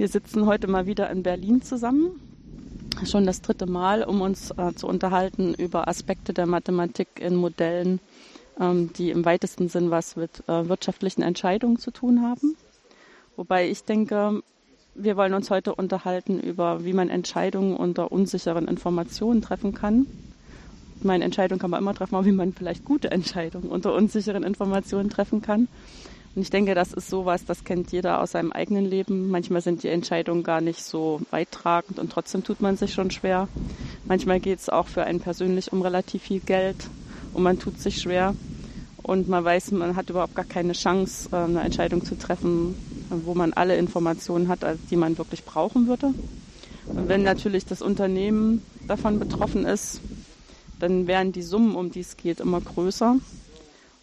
Wir sitzen heute mal wieder in Berlin zusammen. Schon das dritte Mal, um uns äh, zu unterhalten über Aspekte der Mathematik in Modellen, ähm, die im weitesten Sinn was mit äh, wirtschaftlichen Entscheidungen zu tun haben. Wobei ich denke, wir wollen uns heute unterhalten über, wie man Entscheidungen unter unsicheren Informationen treffen kann. Meine Entscheidung kann man immer treffen, aber wie man vielleicht gute Entscheidungen unter unsicheren Informationen treffen kann. Und ich denke, das ist sowas, das kennt jeder aus seinem eigenen Leben. Manchmal sind die Entscheidungen gar nicht so weittragend und trotzdem tut man sich schon schwer. Manchmal geht es auch für einen persönlich um relativ viel Geld und man tut sich schwer. Und man weiß, man hat überhaupt gar keine Chance, äh, eine Entscheidung zu treffen, wo man alle Informationen hat, also die man wirklich brauchen würde. Und wenn natürlich das Unternehmen davon betroffen ist, dann werden die Summen, um die es geht, immer größer.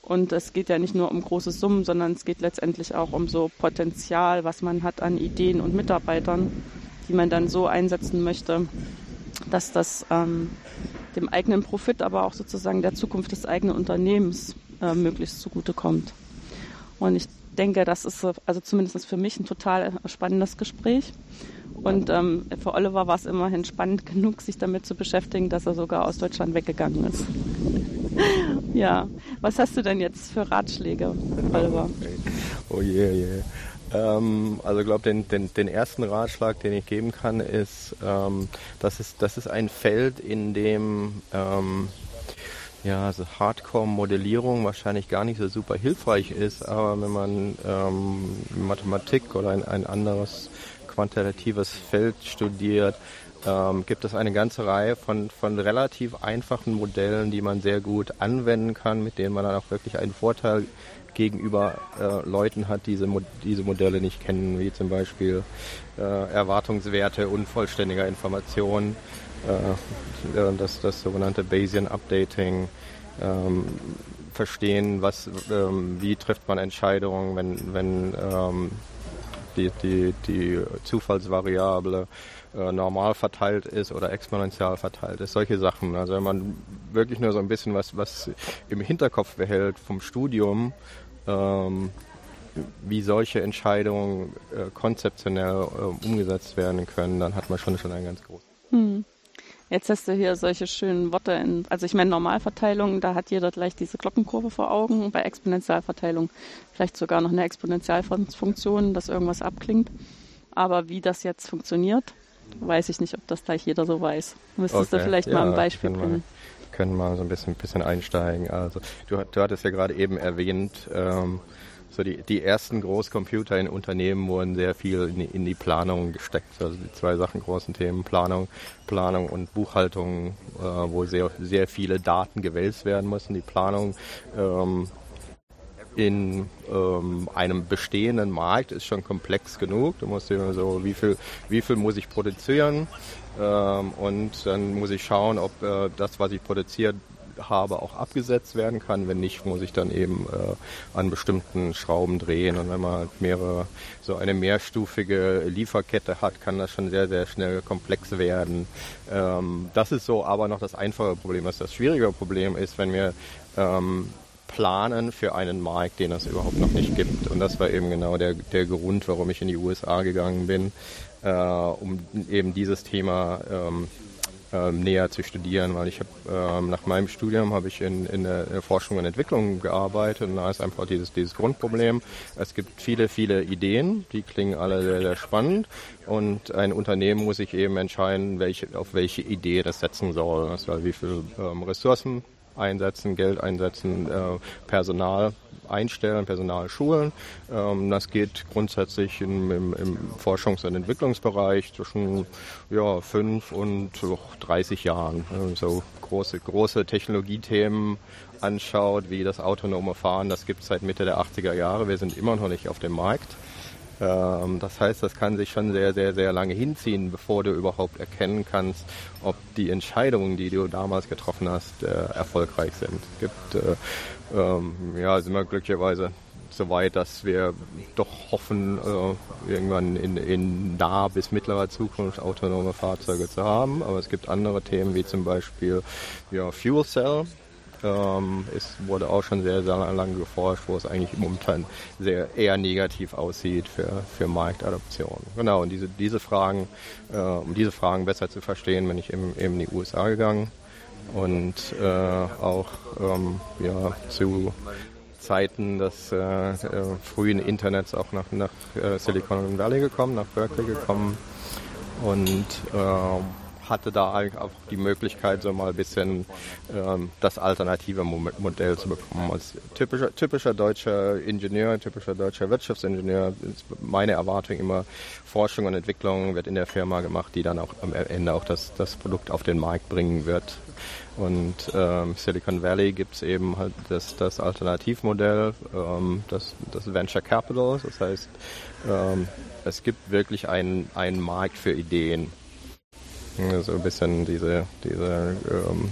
Und es geht ja nicht nur um große Summen, sondern es geht letztendlich auch um so Potenzial, was man hat an Ideen und Mitarbeitern, die man dann so einsetzen möchte, dass das ähm, dem eigenen Profit, aber auch sozusagen der Zukunft des eigenen Unternehmens äh, möglichst zugutekommt. Und ich denke, das ist also zumindest für mich ein total spannendes Gespräch. Und ähm, für Oliver war es immerhin spannend genug, sich damit zu beschäftigen, dass er sogar aus Deutschland weggegangen ist. ja, was hast du denn jetzt für Ratschläge, Oliver? Oh je, yeah, yeah. Ähm, also ich glaube, den, den, den ersten Ratschlag, den ich geben kann, ist, ähm, das ist, das ist ein Feld, in dem ähm, ja, also Hardcore-Modellierung wahrscheinlich gar nicht so super hilfreich ist, aber wenn man ähm, Mathematik oder ein, ein anderes quantitatives Feld studiert, ähm, gibt es eine ganze Reihe von, von relativ einfachen Modellen, die man sehr gut anwenden kann, mit denen man dann auch wirklich einen Vorteil gegenüber äh, Leuten hat, die diese, diese Modelle nicht kennen, wie zum Beispiel äh, Erwartungswerte unvollständiger Informationen, äh, äh das, das sogenannte Bayesian Updating, ähm, verstehen, was, ähm, wie trifft man Entscheidungen, wenn, wenn ähm, die, die, die Zufallsvariable äh, normal verteilt ist oder exponentiell verteilt ist. Solche Sachen. Also wenn man wirklich nur so ein bisschen was, was im Hinterkopf behält vom Studium, ähm, wie solche Entscheidungen äh, konzeptionell äh, umgesetzt werden können, dann hat man schon schon einen ganz großen. Hm. Jetzt hast du hier solche schönen Worte. In, also ich meine Normalverteilung, da hat jeder gleich diese Glockenkurve vor Augen. Bei Exponentialverteilung vielleicht sogar noch eine Exponentialfunktion, dass irgendwas abklingt. Aber wie das jetzt funktioniert, weiß ich nicht, ob das gleich jeder so weiß. Müsstest okay. du vielleicht ja, mal ein Beispiel bringen? Können mal so ein bisschen, bisschen einsteigen. Also du, du hattest ja gerade eben erwähnt, ähm, so die, die ersten Großcomputer in Unternehmen wurden sehr viel in, in, die Planung gesteckt. Also die zwei Sachen großen Themen, Planung, Planung und Buchhaltung, äh, wo sehr, sehr viele Daten gewälzt werden müssen. Die Planung ähm, in ähm, einem bestehenden Markt ist schon komplex genug. Du musst immer so, wie viel, wie viel muss ich produzieren? Ähm, und dann muss ich schauen, ob äh, das, was ich produziert habe, auch abgesetzt werden kann. Wenn nicht, muss ich dann eben äh, an bestimmten Schrauben drehen. Und wenn man halt mehrere, so eine mehrstufige Lieferkette hat, kann das schon sehr, sehr schnell komplex werden. Ähm, das ist so aber noch das einfache Problem. Was das schwierige Problem ist, wenn wir ähm, planen für einen Markt, den es überhaupt noch nicht gibt. Und das war eben genau der, der Grund, warum ich in die USA gegangen bin, äh, um eben dieses Thema ähm, ähm, näher zu studieren, weil ich habe ähm, nach meinem Studium habe ich in, in der Forschung und Entwicklung gearbeitet und da ist einfach dieses, dieses Grundproblem. Es gibt viele, viele Ideen, die klingen alle sehr, sehr spannend und ein Unternehmen muss sich eben entscheiden, welche, auf welche Idee das setzen soll. Also wie viel ähm, Ressourcen einsetzen, Geld einsetzen, äh, Personal einstellen, Personal schulen. Ähm, das geht grundsätzlich im, Forschungs- und Entwicklungsbereich zwischen ja, fünf und 30 Jahren. So große, große Technologiethemen anschaut, wie das autonome Fahren, das gibt es seit Mitte der 80er Jahre. Wir sind immer noch nicht auf dem Markt. Ähm, das heißt, das kann sich schon sehr, sehr, sehr lange hinziehen, bevor du überhaupt erkennen kannst, ob die Entscheidungen, die du damals getroffen hast, äh, erfolgreich sind. Es gibt, äh, ähm, ja, sind wir glücklicherweise so weit, dass wir doch hoffen, äh, irgendwann in, in nah bis mittlerer Zukunft autonome Fahrzeuge zu haben. Aber es gibt andere Themen wie zum Beispiel ja, Fuel Cell. Ähm, es wurde auch schon sehr, sehr lange geforscht, wo es eigentlich momentan sehr eher negativ aussieht für, für Marktadoption. Genau, und diese, diese Fragen, äh, um diese Fragen besser zu verstehen, bin ich eben, eben in die USA gegangen und äh, auch ähm, ja, zu Zeiten des äh, äh, frühen Internets auch nach, nach äh, Silicon Valley gekommen, nach Berkeley gekommen und äh, hatte da eigentlich auch die Möglichkeit, so mal ein bisschen ähm, das alternative Modell zu bekommen. Als typischer, typischer deutscher Ingenieur, typischer deutscher Wirtschaftsingenieur ist meine Erwartung immer, Forschung und Entwicklung wird in der Firma gemacht, die dann auch am Ende auch das, das Produkt auf den Markt bringen wird. Und ähm, Silicon Valley gibt es eben halt das, das Alternativmodell, ähm, das, das Venture Capital. Das heißt, ähm, es gibt wirklich einen, einen Markt für Ideen. So ein bisschen diese, diese ähm,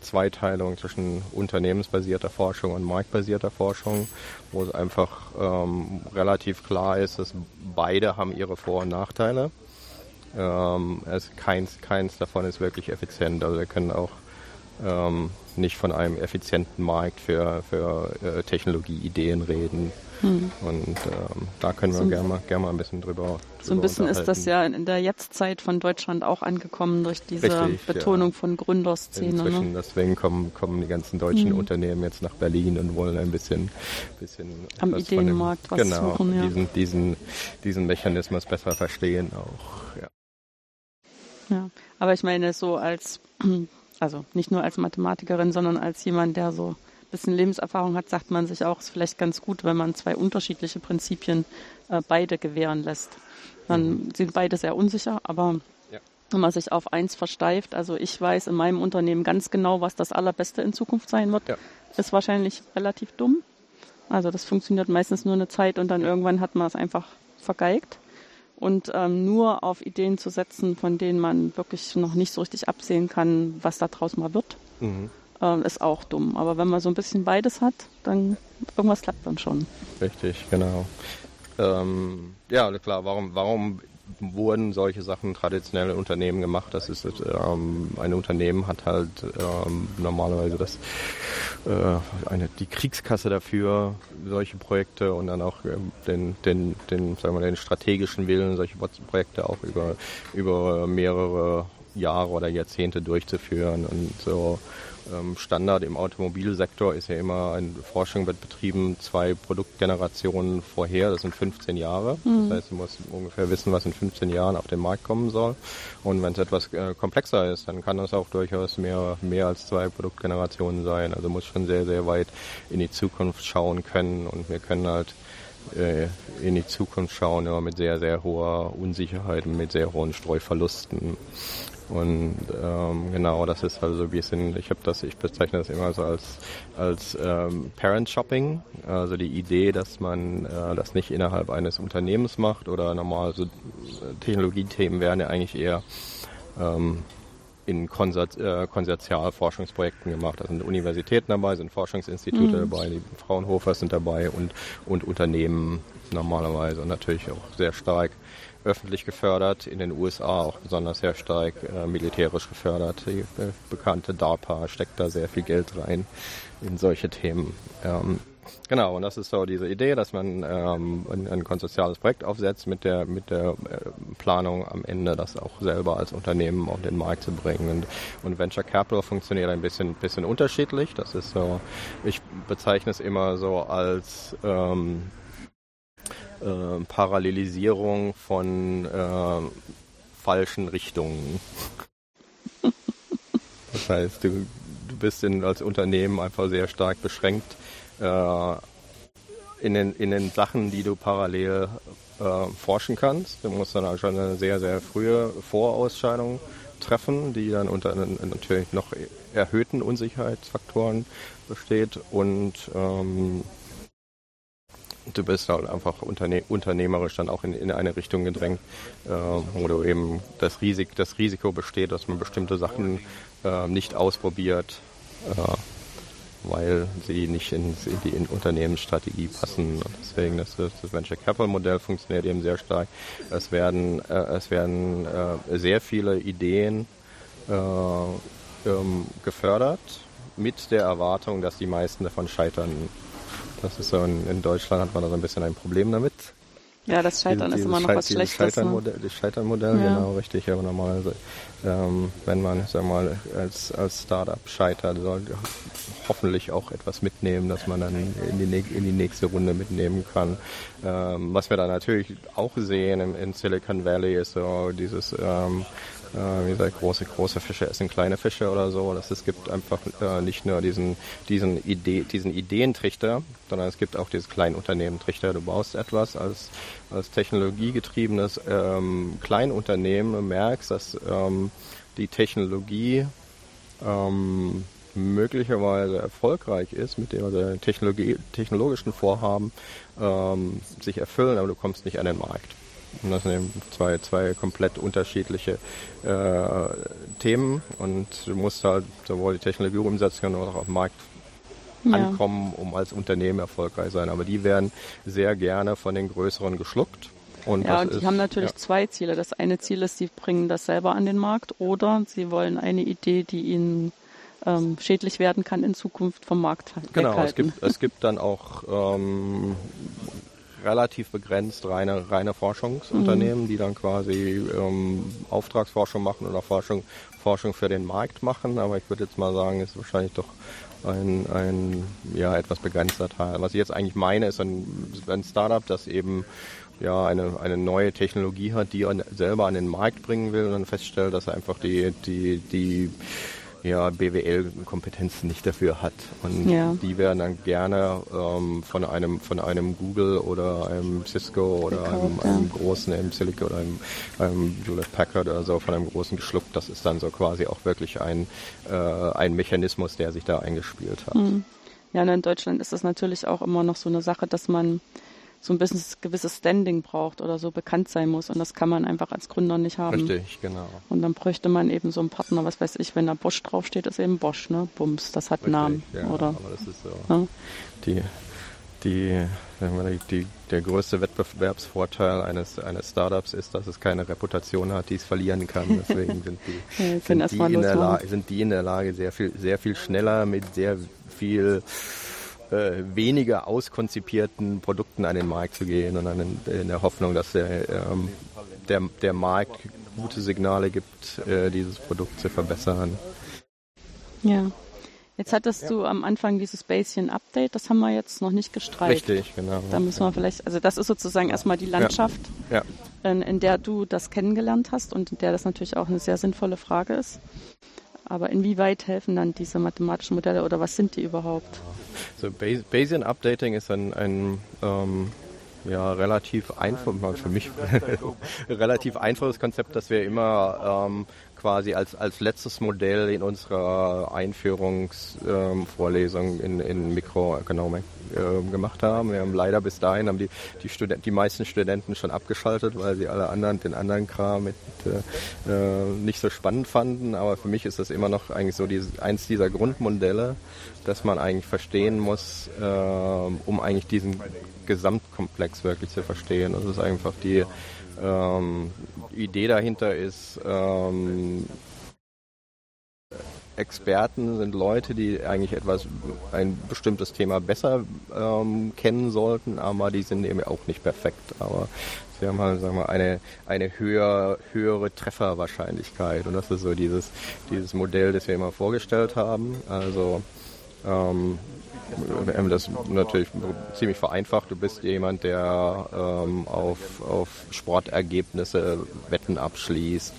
Zweiteilung zwischen unternehmensbasierter Forschung und marktbasierter Forschung, wo es einfach ähm, relativ klar ist, dass beide haben ihre Vor- und Nachteile. Ähm, es, keins, keins davon ist wirklich effizient. Also wir können auch ähm, nicht von einem effizienten Markt für, für äh, Technologieideen reden. Hm. Und ähm, da können wir so, gerne mal, gern mal ein bisschen drüber. drüber so ein bisschen ist das ja in der Jetztzeit von Deutschland auch angekommen durch diese Richtig, Betonung ja. von Gründerszene. Ne? Inzwischen, ne? Deswegen kommen, kommen die ganzen deutschen hm. Unternehmen jetzt nach Berlin und wollen ein bisschen, bisschen am Ideenmarkt was genau, suchen. Ja. Diesen, diesen, diesen Mechanismus besser verstehen auch. Ja. ja, aber ich meine so als also nicht nur als Mathematikerin, sondern als jemand, der so ein bisschen Lebenserfahrung hat, sagt man sich auch, es ist vielleicht ganz gut, wenn man zwei unterschiedliche Prinzipien äh, beide gewähren lässt. Dann mhm. sind beide sehr unsicher, aber ja. wenn man sich auf eins versteift, also ich weiß in meinem Unternehmen ganz genau, was das Allerbeste in Zukunft sein wird, ja. ist wahrscheinlich relativ dumm. Also das funktioniert meistens nur eine Zeit und dann irgendwann hat man es einfach vergeigt und ähm, nur auf Ideen zu setzen, von denen man wirklich noch nicht so richtig absehen kann, was da draus mal wird, mhm. ähm, ist auch dumm. Aber wenn man so ein bisschen beides hat, dann irgendwas klappt dann schon. Richtig, genau. Ähm, ja, klar, warum, warum wurden solche Sachen traditionell in Unternehmen gemacht. Das ist ähm, ein Unternehmen hat halt ähm, normalerweise das äh, eine die Kriegskasse dafür solche Projekte und dann auch ähm, den den den sagen wir den strategischen Willen solche Projekte auch über über mehrere Jahre oder Jahrzehnte durchzuführen und so Standard im Automobilsektor ist ja immer, eine Forschung wird betrieben zwei Produktgenerationen vorher, das sind 15 Jahre. Mhm. Das heißt, du musst ungefähr wissen, was in 15 Jahren auf den Markt kommen soll. Und wenn es etwas äh, komplexer ist, dann kann das auch durchaus mehr, mehr als zwei Produktgenerationen sein. Also muss schon sehr, sehr weit in die Zukunft schauen können und wir können halt äh, in die Zukunft schauen, immer mit sehr, sehr hoher Unsicherheit und mit sehr hohen Streuverlusten. Und ähm, genau, das ist also ein bisschen, ich habe das, ich bezeichne das immer so als als ähm, Parent Shopping, also die Idee, dass man äh, das nicht innerhalb eines Unternehmens macht oder normal so äh, Technologiethemen werden ja eigentlich eher ähm, in Konsort, äh, Konsortialforschungsprojekten gemacht. Da sind Universitäten dabei, sind Forschungsinstitute mhm. dabei, die Fraunhofer sind dabei und, und Unternehmen normalerweise und natürlich auch sehr stark öffentlich gefördert, in den USA auch besonders sehr stark äh, militärisch gefördert. Die äh, bekannte DARPA steckt da sehr viel Geld rein in solche Themen. Ähm, genau, und das ist so diese Idee, dass man ähm, ein, ein konsortiales Projekt aufsetzt mit der, mit der äh, Planung am Ende, das auch selber als Unternehmen auf den Markt zu bringen. Und, und Venture Capital funktioniert ein bisschen, bisschen unterschiedlich. Das ist so, ich bezeichne es immer so als ähm, äh, Parallelisierung von äh, falschen Richtungen. das heißt, du, du bist in, als Unternehmen einfach sehr stark beschränkt in, den, in den Sachen, die du parallel äh, forschen kannst. Du musst dann auch schon eine sehr, sehr frühe Vorausscheidung treffen, die dann unter natürlich noch erhöhten Unsicherheitsfaktoren besteht und ähm, du bist halt einfach unterne unternehmerisch dann auch in, in eine Richtung gedrängt, äh, wo du eben das, Risik das Risiko besteht, dass man bestimmte Sachen äh, nicht ausprobiert, äh, weil sie nicht in, die Unternehmensstrategie passen. Deswegen das, das Venture Capital Modell funktioniert eben sehr stark. Es werden, äh, es werden äh, sehr viele Ideen äh, ähm, gefördert mit der Erwartung, dass die meisten davon scheitern. Das ist so in, in Deutschland hat man da so ein bisschen ein Problem damit. Ja, das Scheitern ist immer noch was Schlechtes. Scheiternmodell, ne? Das Scheiternmodell, ja. genau, richtig. Aber normalerweise, ähm, wenn man, sag mal, als, als Startup scheitert, soll hoffentlich auch etwas mitnehmen, dass man dann in die, in die nächste Runde mitnehmen kann. Ähm, was wir da natürlich auch sehen im, in Silicon Valley ist so dieses, ähm, äh, wie gesagt, große, große Fische essen kleine Fische oder so. Das, es gibt einfach äh, nicht nur diesen, diesen, Idee, diesen Ideentrichter, sondern es gibt auch dieses Kleinunternehmentrichter. Du baust etwas als, als technologiegetriebenes ähm, Kleinunternehmen und merkst, dass ähm, die Technologie ähm, möglicherweise erfolgreich ist, mit dem also Technologie, technologischen Vorhaben ähm, sich erfüllen, aber du kommst nicht an den Markt. Und das sind zwei, zwei komplett unterschiedliche äh, Themen und du musst halt sowohl die Technologie umsetzen können als auch auf dem Markt ja. ankommen, um als Unternehmen erfolgreich sein. Aber die werden sehr gerne von den größeren geschluckt. Und ja, und die ist, haben natürlich ja. zwei Ziele. Das eine Ziel ist, sie bringen das selber an den Markt oder sie wollen eine Idee, die ihnen ähm, schädlich werden kann in Zukunft vom Markt Genau, es gibt, es gibt dann auch ähm, relativ begrenzt reine, reine Forschungsunternehmen, mhm. die dann quasi ähm, Auftragsforschung machen oder Forschung, Forschung für den Markt machen. Aber ich würde jetzt mal sagen, ist wahrscheinlich doch ein, ein ja, etwas begrenzter Teil. Was ich jetzt eigentlich meine, ist ein, ein Startup, das eben ja, eine, eine neue Technologie hat, die er selber an den Markt bringen will und dann feststellt, dass er einfach die, die, die ja, BWL-Kompetenzen nicht dafür hat. Und ja. die werden dann gerne ähm, von einem von einem Google oder einem Cisco oder Gekauft, einem, ja. einem, großen einem Silicon oder einem, einem Hewlett Packard oder so von einem großen geschluckt. Das ist dann so quasi auch wirklich ein, äh, ein Mechanismus, der sich da eingespielt hat. Mhm. Ja, und in Deutschland ist das natürlich auch immer noch so eine Sache, dass man so ein bisschen gewisses Standing braucht oder so bekannt sein muss. Und das kann man einfach als Gründer nicht haben. Richtig, genau. Und dann bräuchte man eben so einen Partner, was weiß ich, wenn da Bosch draufsteht, ist eben Bosch, ne? Bums, das hat Richtig, Namen. Ja, oder? Aber das ist so. Ja? Die, die, die, der größte Wettbewerbsvorteil eines, eines Startups ist, dass es keine Reputation hat, die es verlieren kann. Deswegen sind die, ja, sind, die in der Lage, sind die in der Lage, sehr viel, sehr viel schneller mit sehr viel äh, weniger auskonzipierten Produkten an den Markt zu gehen und dann in, in der Hoffnung, dass der, ähm, der, der Markt gute Signale gibt, äh, dieses Produkt zu verbessern. Ja. Jetzt hattest ja. du am Anfang dieses Bayesian-Update, das haben wir jetzt noch nicht gestreift. Richtig, genau. Da müssen wir vielleicht, also das ist sozusagen erstmal die Landschaft, ja. Ja. In, in, der du das kennengelernt hast und in der das natürlich auch eine sehr sinnvolle Frage ist. Aber inwieweit helfen dann diese mathematischen Modelle oder was sind die überhaupt? So Bayesian Updating ist ein, ein ähm, ja, relativ einfach, für mich relativ einfaches Konzept, das wir immer ähm, quasi als, als letztes Modell in unserer Einführungsvorlesung ähm, in, in Mikroökonomik äh, gemacht haben. Wir haben leider bis dahin haben die, die, Student, die meisten Studenten schon abgeschaltet, weil sie alle anderen, den anderen Kram mit, äh, äh, nicht so spannend fanden. Aber für mich ist das immer noch eigentlich so dieses, eins dieser Grundmodelle, dass man eigentlich verstehen muss, äh, um eigentlich diesen Gesamtkomplex wirklich zu verstehen. Das ist einfach die ähm, Idee dahinter ist, ähm, Experten sind Leute, die eigentlich etwas, ein bestimmtes Thema besser ähm, kennen sollten, aber die sind eben auch nicht perfekt. Aber sie haben halt, sagen wir, eine, eine höher, höhere Trefferwahrscheinlichkeit. Und das ist so dieses, dieses Modell, das wir immer vorgestellt haben. Also ähm, wir haben das natürlich ziemlich vereinfacht. Du bist jemand, der ähm, auf, auf Sportergebnisse Wetten abschließt.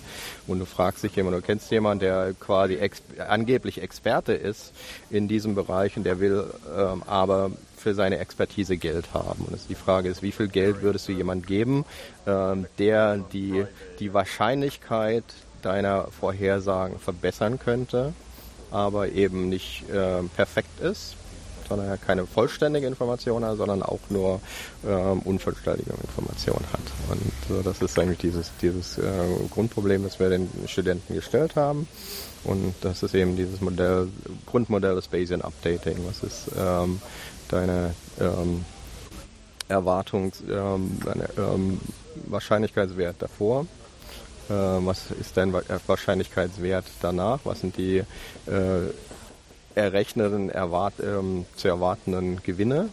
Und du fragst dich jemand, du kennst jemanden, der quasi ex angeblich Experte ist in diesem Bereich und der will ähm, aber für seine Expertise Geld haben. Und die Frage ist, wie viel Geld würdest du jemand geben, ähm, der die, die Wahrscheinlichkeit deiner Vorhersagen verbessern könnte, aber eben nicht äh, perfekt ist sondern er keine vollständige Information hat, sondern auch nur ähm, unvollständige Informationen hat. Und äh, das ist eigentlich dieses, dieses äh, Grundproblem, das wir den Studenten gestellt haben. Und das ist eben dieses Modell, Grundmodell des Bayesian Updating. Was ist ähm, deine ähm, Erwartungs, ähm, deine, ähm, Wahrscheinlichkeitswert davor? Äh, was ist dein Wahrscheinlichkeitswert danach? Was sind die äh, errechneten, erwart, ähm, zu erwartenden Gewinne?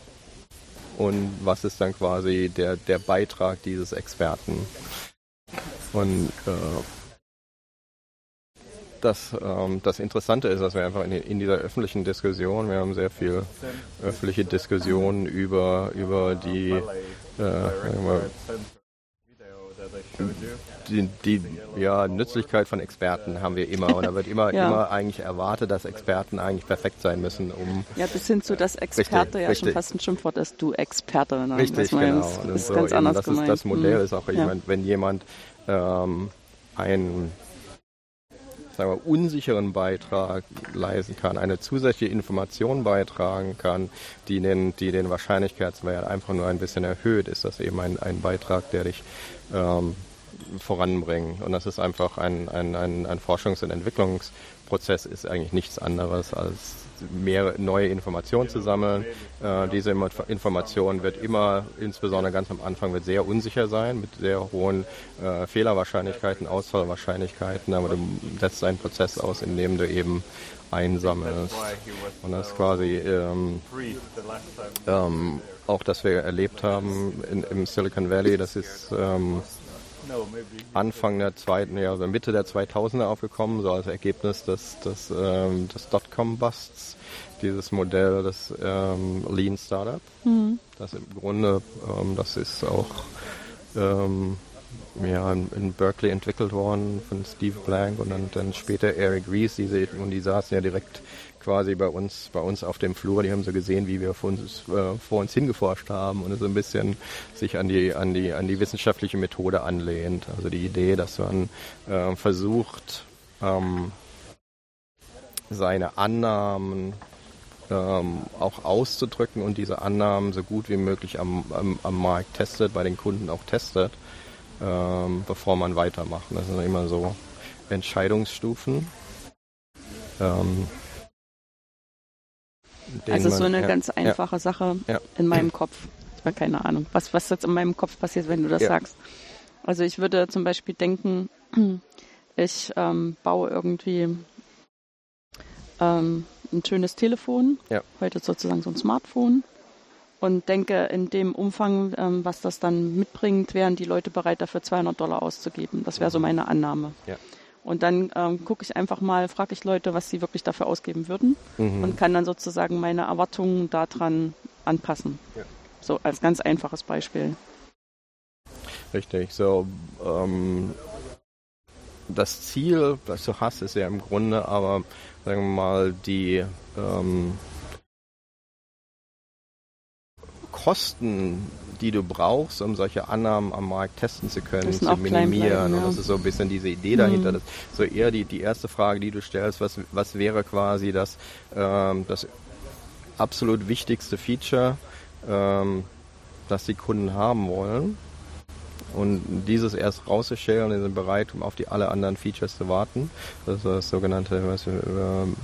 Und was ist dann quasi der, der Beitrag dieses Experten? Und äh, das, ähm, das Interessante ist, dass wir einfach in, in, dieser öffentlichen Diskussion, wir haben sehr viel öffentliche Diskussionen über, über die, äh, die, die ja, Nützlichkeit von Experten haben wir immer. Und da wird immer, ja. immer eigentlich erwartet, dass Experten eigentlich perfekt sein müssen, um. Ja, bis hin zu, dass Experte richtig, ja richtig. schon fast ein Schimpfwort ist, du Experte. Ne? Richtig, genau. Das ist so ganz anders das gemeint. Ist, das Modell mhm. ist auch, meine, wenn jemand ähm, ein sagen wir, unsicheren Beitrag leisten kann, eine zusätzliche Information beitragen kann, die den, die den Wahrscheinlichkeitswert einfach nur ein bisschen erhöht, ist das eben ein, ein Beitrag, der dich ähm, voranbringt. Und das ist einfach ein, ein, ein, ein Forschungs- und Entwicklungsprozess, ist eigentlich nichts anderes als mehr neue Informationen zu sammeln. Äh, diese Information wird immer, insbesondere ganz am Anfang, wird sehr unsicher sein, mit sehr hohen äh, Fehlerwahrscheinlichkeiten, Ausfallwahrscheinlichkeiten, aber du setzt einen Prozess aus, in dem du eben einsammelst. Und das ist quasi ähm, ähm, auch, das wir erlebt haben in, im Silicon Valley, das ist ähm, Anfang der zweiten, ja, also Mitte der 2000er aufgekommen, so als Ergebnis des, des, ähm, des Dotcom-Busts, dieses Modell des ähm, Lean Startup. Mhm. Das im Grunde, ähm, das ist auch ähm, ja, in, Berkeley entwickelt worden von Steve Blank und dann, dann später Eric Rees, diese, und die saßen ja direkt quasi bei uns, bei uns auf dem Flur. Die haben so gesehen, wie wir vor uns, äh, vor uns hingeforscht haben und so ein bisschen sich an die, an die, an die wissenschaftliche Methode anlehnt. Also die Idee, dass man äh, versucht, ähm, seine Annahmen ähm, auch auszudrücken und diese Annahmen so gut wie möglich am, am, am Markt testet, bei den Kunden auch testet, ähm, bevor man weitermacht. Das sind immer so Entscheidungsstufen. Ähm, also so eine ja, ganz einfache ja, Sache ja. in meinem Kopf. Ich habe keine Ahnung, was, was jetzt in meinem Kopf passiert, wenn du das sagst. Also ich würde zum Beispiel denken, ich ähm, baue irgendwie ähm, ein schönes Telefon, heute sozusagen so ein Smartphone und denke, in dem Umfang, ähm, was das dann mitbringt, wären die Leute bereit, dafür 200 Dollar auszugeben. Das wäre so mhm. meine Annahme. Ja. Und dann ähm, gucke ich einfach mal, frage ich Leute, was sie wirklich dafür ausgeben würden mhm. und kann dann sozusagen meine Erwartungen daran anpassen. Ja. So als ganz einfaches Beispiel. Richtig. So, ähm, das Ziel, das du hast, ist ja im Grunde aber, sagen wir mal, die ähm, Kosten die du brauchst, um solche Annahmen am Markt testen zu können, zu minimieren. Bleiben, ja. Und das ist so ein bisschen diese Idee dahinter. Mhm. so eher die, die erste Frage, die du stellst, was, was wäre quasi das, ähm, das absolut wichtigste Feature, ähm, das die Kunden haben wollen. Und dieses erst rauszustellen, die sind bereit, um auf die alle anderen Features zu warten. Das ist das sogenannte was, ähm,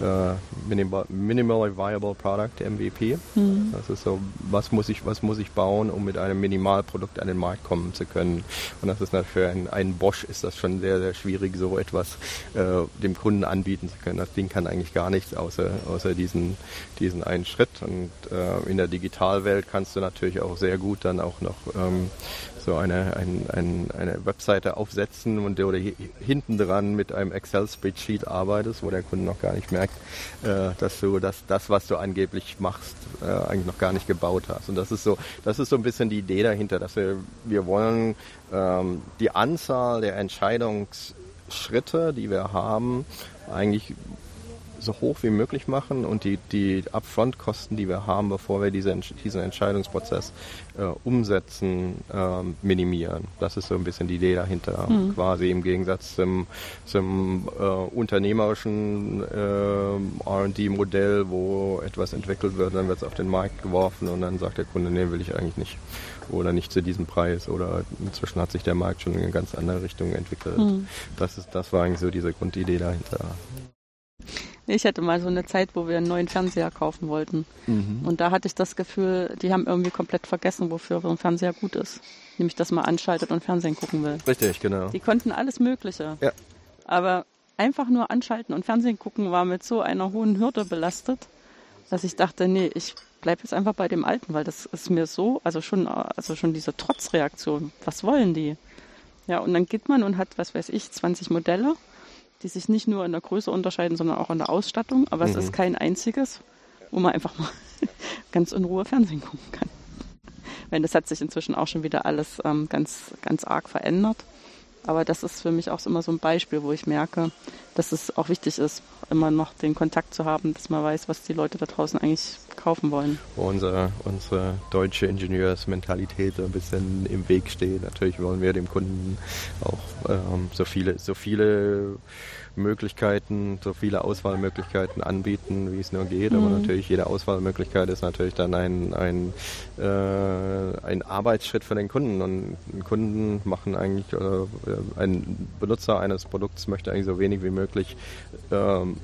äh, Minimal, Minimally Viable Product, MVP. Mhm. Das ist so, was muss ich, was muss ich bauen, um mit einem Minimalprodukt an den Markt kommen zu können. Und das ist natürlich für einen, einen Bosch ist das schon sehr, sehr schwierig, so etwas äh, dem Kunden anbieten zu können. Das Ding kann eigentlich gar nichts außer, außer diesen, diesen einen Schritt. Und äh, in der Digitalwelt kannst du natürlich auch sehr gut dann auch noch ähm, so eine, ein, ein, eine Webseite aufsetzen und oder hinten dran mit einem Excel-Spreadsheet arbeitest, wo der Kunde noch gar nicht merkt, äh, dass du das, das, was du angeblich machst, äh, eigentlich noch gar nicht gebaut hast. Und das ist so, das ist so ein bisschen die Idee dahinter, dass wir, wir wollen ähm, die Anzahl der Entscheidungsschritte, die wir haben, eigentlich so hoch wie möglich machen und die, die Upfront-Kosten, die wir haben, bevor wir diese, diesen Entscheidungsprozess äh, umsetzen, äh, minimieren. Das ist so ein bisschen die Idee dahinter. Mhm. Quasi im Gegensatz zum, zum äh, unternehmerischen äh, RD-Modell, wo etwas entwickelt wird, dann wird es auf den Markt geworfen und dann sagt der Kunde, nee, will ich eigentlich nicht. Oder nicht zu diesem Preis. Oder inzwischen hat sich der Markt schon in eine ganz andere Richtung entwickelt. Mhm. Das, ist, das war eigentlich so diese Grundidee dahinter. Ich hatte mal so eine Zeit, wo wir einen neuen Fernseher kaufen wollten. Mhm. Und da hatte ich das Gefühl, die haben irgendwie komplett vergessen, wofür so ein Fernseher gut ist. Nämlich, dass man anschaltet und Fernsehen gucken will. Richtig, genau. Die konnten alles Mögliche. Ja. Aber einfach nur anschalten und Fernsehen gucken war mit so einer hohen Hürde belastet, dass ich dachte, nee, ich bleibe jetzt einfach bei dem Alten, weil das ist mir so, also schon, also schon diese Trotzreaktion. Was wollen die? Ja, und dann geht man und hat, was weiß ich, 20 Modelle die sich nicht nur in der Größe unterscheiden, sondern auch in der Ausstattung. Aber mhm. es ist kein einziges, wo man einfach mal ganz in Ruhe Fernsehen gucken kann. Weil das hat sich inzwischen auch schon wieder alles ähm, ganz, ganz arg verändert. Aber das ist für mich auch immer so ein Beispiel, wo ich merke, dass es auch wichtig ist, immer noch den Kontakt zu haben, dass man weiß, was die Leute da draußen eigentlich kaufen wollen. Wo unsere, unsere deutsche Ingenieursmentalität ein bisschen im Weg steht. Natürlich wollen wir dem Kunden auch ähm, so viele, so viele Möglichkeiten, so viele Auswahlmöglichkeiten anbieten, wie es nur geht. Mhm. Aber natürlich jede Auswahlmöglichkeit ist natürlich dann ein, ein, äh, ein Arbeitsschritt für den Kunden. Und Kunden machen eigentlich, äh, ein Benutzer eines Produkts möchte eigentlich so wenig wie möglich ähm,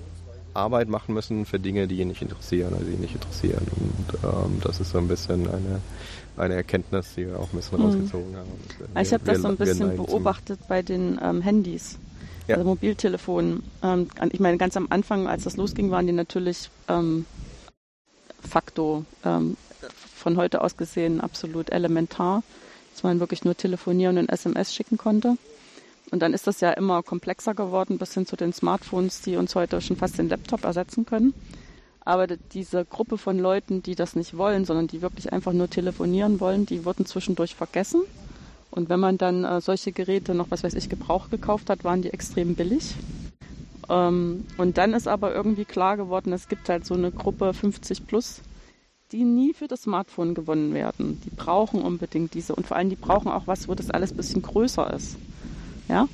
Arbeit machen müssen für Dinge, die ihn nicht interessieren, also ihn nicht interessieren. Und ähm, das ist so ein bisschen eine, eine Erkenntnis, die wir auch ein bisschen mhm. rausgezogen haben. Wir, ich habe das so ein bisschen beobachtet bei den ähm, Handys ja. also Mobiltelefon. Ähm, ich meine, ganz am Anfang, als das losging, waren die natürlich ähm, facto ähm, von heute aus gesehen absolut elementar, dass man wirklich nur telefonieren und SMS schicken konnte. Und dann ist das ja immer komplexer geworden, bis hin zu den Smartphones, die uns heute schon fast den Laptop ersetzen können. Aber diese Gruppe von Leuten, die das nicht wollen, sondern die wirklich einfach nur telefonieren wollen, die wurden zwischendurch vergessen. Und wenn man dann äh, solche Geräte noch, was weiß ich, Gebrauch gekauft hat, waren die extrem billig. Ähm, und dann ist aber irgendwie klar geworden, es gibt halt so eine Gruppe 50 plus, die nie für das Smartphone gewonnen werden. Die brauchen unbedingt diese und vor allem die brauchen auch was, wo das alles bisschen größer ist. Ja?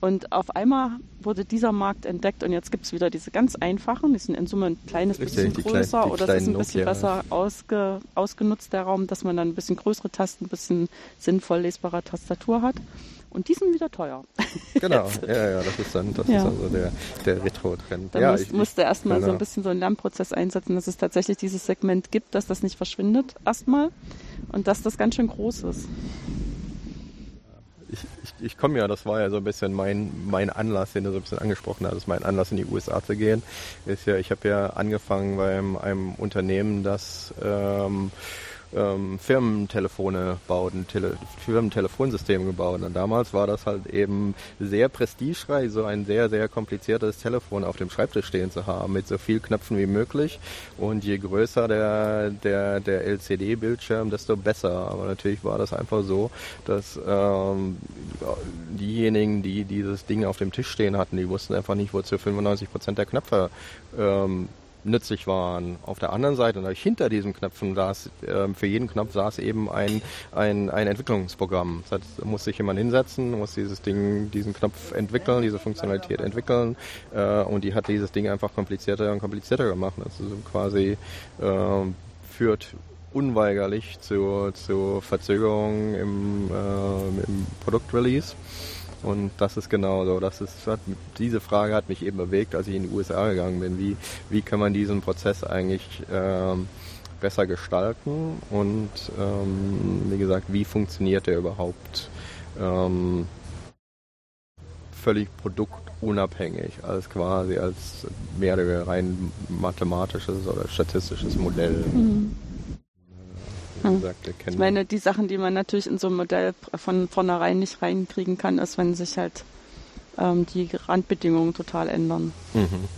Und auf einmal wurde dieser Markt entdeckt und jetzt gibt es wieder diese ganz einfachen, die sind in Summe ein kleines bisschen größer klein, oder es ist ein bisschen Nokia, besser ausge, ausgenutzt, der Raum, dass man dann ein bisschen größere Tasten, ein bisschen sinnvoll lesbare Tastatur hat. Und die sind wieder teuer. Genau, ja, ja, das ist dann das ja. ist also der, der Retro-Trend. Da ja, muss, ich, musste erstmal genau. so ein bisschen so einen Lernprozess einsetzen, dass es tatsächlich dieses Segment gibt, dass das nicht verschwindet erstmal und dass das ganz schön groß ist ich, komme ja, das war ja so ein bisschen mein, mein Anlass, den du so ein bisschen angesprochen hast, mein Anlass in die USA zu gehen, ist ja, ich habe ja angefangen bei einem, einem Unternehmen, das ähm, ähm, Firmentelefone baut, ein Tele Firmentelefonsystem gebaut. Und damals war das halt eben sehr prestigereich, so ein sehr, sehr kompliziertes Telefon auf dem Schreibtisch stehen zu haben, mit so viel Knöpfen wie möglich. Und je größer der, der, der LCD-Bildschirm, desto besser. Aber natürlich war das einfach so, dass ähm, diejenigen, die dieses Ding auf dem Tisch stehen hatten, die wussten einfach nicht, wozu 95 Prozent der Knöpfe ähm, nützlich waren. Auf der anderen Seite, hinter diesen Knöpfen saß, äh, für jeden Knopf saß eben ein, ein, ein Entwicklungsprogramm. Das heißt, muss sich jemand hinsetzen, muss dieses Ding, diesen Knopf entwickeln, diese Funktionalität entwickeln äh, und die hat dieses Ding einfach komplizierter und komplizierter gemacht. Also quasi äh, führt unweigerlich zu, zu Verzögerungen im, äh, im Produktrelease. Und das ist genau so. Das ist, diese Frage hat mich eben bewegt, als ich in die USA gegangen bin. Wie, wie kann man diesen Prozess eigentlich ähm, besser gestalten? Und ähm, wie gesagt, wie funktioniert der überhaupt ähm, völlig produktunabhängig, als quasi als mehr oder rein mathematisches oder statistisches Modell? Mhm hm. gesagt, Ich meine, die Sachen, die man natürlich in so ein Modell von vornherein nicht reinkriegen kann, ist, wenn sich halt ähm, die Randbedingungen total ändern. Mhm.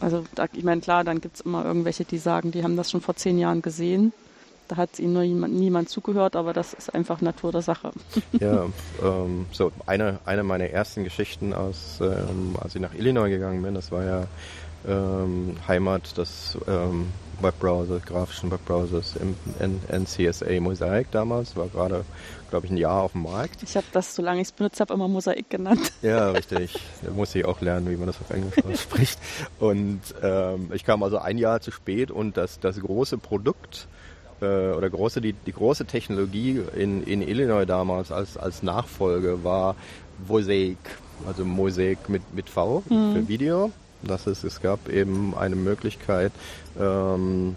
Also da, ich meine, klar, dann gibt es immer irgendwelche, die sagen, die haben das schon vor zehn Jahren gesehen. Da hat ihnen nur jemand, niemand zugehört, aber das ist einfach Natur der Sache. Ja, ähm, so eine, eine meiner ersten Geschichten aus, ähm, als ich nach Illinois gegangen bin, das war ja ähm, Heimat des ähm, Webbrowsers, grafischen Webbrowsers im NCSA Mosaic damals. War gerade, glaube ich, ein Jahr auf dem Markt. Ich habe das, solange ich es benutzt habe, immer Mosaik genannt. Ja, richtig. Da muss ich auch lernen, wie man das auf Englisch ausspricht. Und ähm, ich kam also ein Jahr zu spät und das, das große Produkt äh, oder große, die, die große Technologie in, in Illinois damals als, als Nachfolge war Mosaic, also Mosaic mit, mit V mhm. für Video. Das ist, es gab eben eine Möglichkeit, ähm,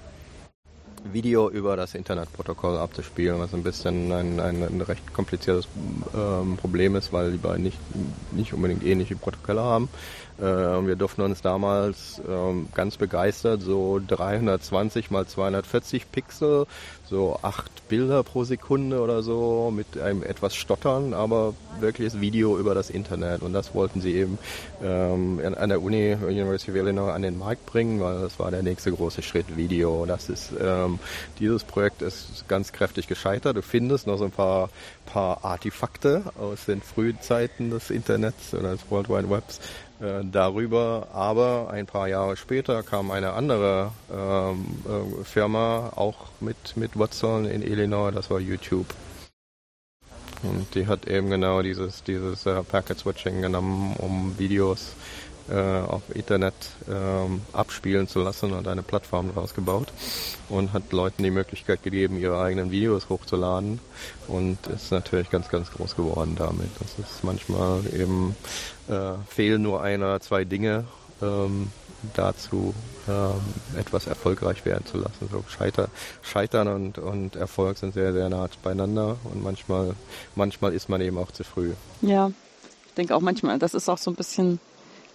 Video über das Internetprotokoll abzuspielen, was ein bisschen ein, ein, ein recht kompliziertes ähm, Problem ist, weil die beiden nicht, nicht unbedingt ähnliche Protokolle haben. Äh, wir durften uns damals ähm, ganz begeistert so 320 mal 240 Pixel, so acht Bilder pro Sekunde oder so mit einem etwas Stottern, aber wirkliches Video über das Internet. Und das wollten sie eben ähm, an der Uni, University of Illinois, an den Markt bringen, weil das war der nächste große Schritt Video. Das ist, ähm, dieses Projekt ist ganz kräftig gescheitert. Du findest noch so ein paar, paar Artefakte aus den frühen Zeiten des Internets oder des World Wide Webs äh, darüber. Aber ein paar Jahre später kam eine andere ähm, äh, Firma auch mit, mit Wurzeln in Illinois, das war YouTube. Und die hat eben genau dieses, dieses äh, Packet Switching genommen, um Videos äh, auf Internet ähm, abspielen zu lassen und eine Plattform daraus gebaut und hat Leuten die Möglichkeit gegeben, ihre eigenen Videos hochzuladen und ist natürlich ganz, ganz groß geworden damit. Das ist manchmal eben, äh, fehlen nur ein oder zwei Dinge ähm, dazu, ähm, etwas erfolgreich werden zu lassen. So Scheiter, Scheitern und, und Erfolg sind sehr, sehr nah beieinander und manchmal, manchmal ist man eben auch zu früh. Ja, ich denke auch manchmal, das ist auch so ein bisschen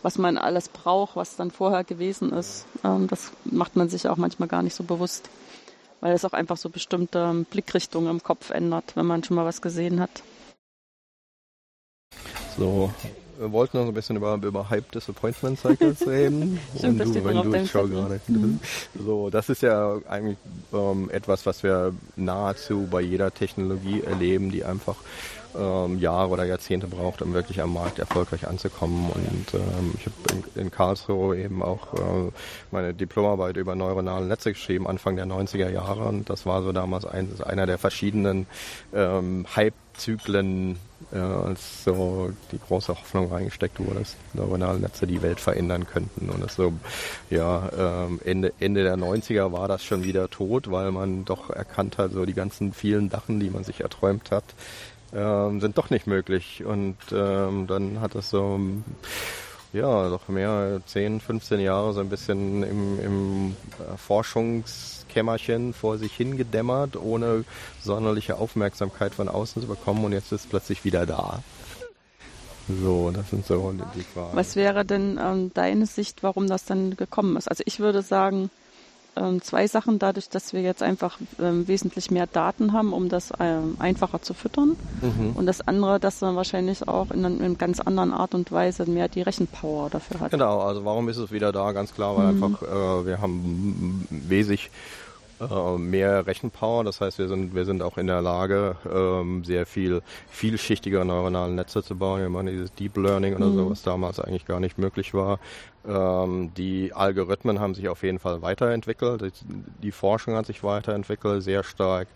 was man alles braucht, was dann vorher gewesen ist. Ähm, das macht man sich auch manchmal gar nicht so bewusst, weil es auch einfach so bestimmte Blickrichtungen im Kopf ändert, wenn man schon mal was gesehen hat. So, wir wollten noch ein bisschen über, über Hype Disappointment Cycles reden. Stimmt, Und du, wenn du, ich schau gerade. Mhm. So, das ist ja eigentlich ähm, etwas, was wir nahezu bei jeder Technologie erleben, die einfach ähm, Jahre oder Jahrzehnte braucht, um wirklich am Markt erfolgreich anzukommen. Und ähm, ich habe in, in, Karlsruhe eben auch äh, meine Diplomarbeit über neuronale Netze geschrieben, Anfang der 90er Jahre. Und das war so damals ein, einer der verschiedenen ähm, Hype-Zyklen, äh, als so die große Hoffnung reingesteckt wurde, dass neuronale Netze die Welt verändern könnten. Und das so, ja, ähm, Ende, Ende der 90er war das schon wieder tot, weil man doch erkannt hat, so die ganzen vielen Sachen, die man sich erträumt hat, ähm, sind doch nicht möglich. Und ähm, dann hat es so ja, doch mehr 10, 15 Jahre so ein bisschen im, im Forschungskämmerchen vor sich hingedämmert, ohne sonderliche Aufmerksamkeit von außen zu bekommen und jetzt ist es plötzlich wieder da. So, das sind so die Fragen. Was wäre denn ähm, deine Sicht, warum das dann gekommen ist? Also ich würde sagen, ähm, zwei Sachen, dadurch, dass wir jetzt einfach ähm, wesentlich mehr Daten haben, um das ähm, einfacher zu füttern. Mhm. Und das andere, dass man wahrscheinlich auch in einer ganz anderen Art und Weise mehr die Rechenpower dafür hat. Genau, also warum ist es wieder da? Ganz klar, weil mhm. einfach äh, wir haben wesentlich äh, mehr Rechenpower. Das heißt, wir sind, wir sind auch in der Lage, ähm, sehr viel vielschichtige neuronale Netze zu bauen. Wir machen dieses Deep Learning oder mhm. so, was damals eigentlich gar nicht möglich war. Ähm, die Algorithmen haben sich auf jeden Fall weiterentwickelt. Die, Forschung hat sich weiterentwickelt, sehr stark.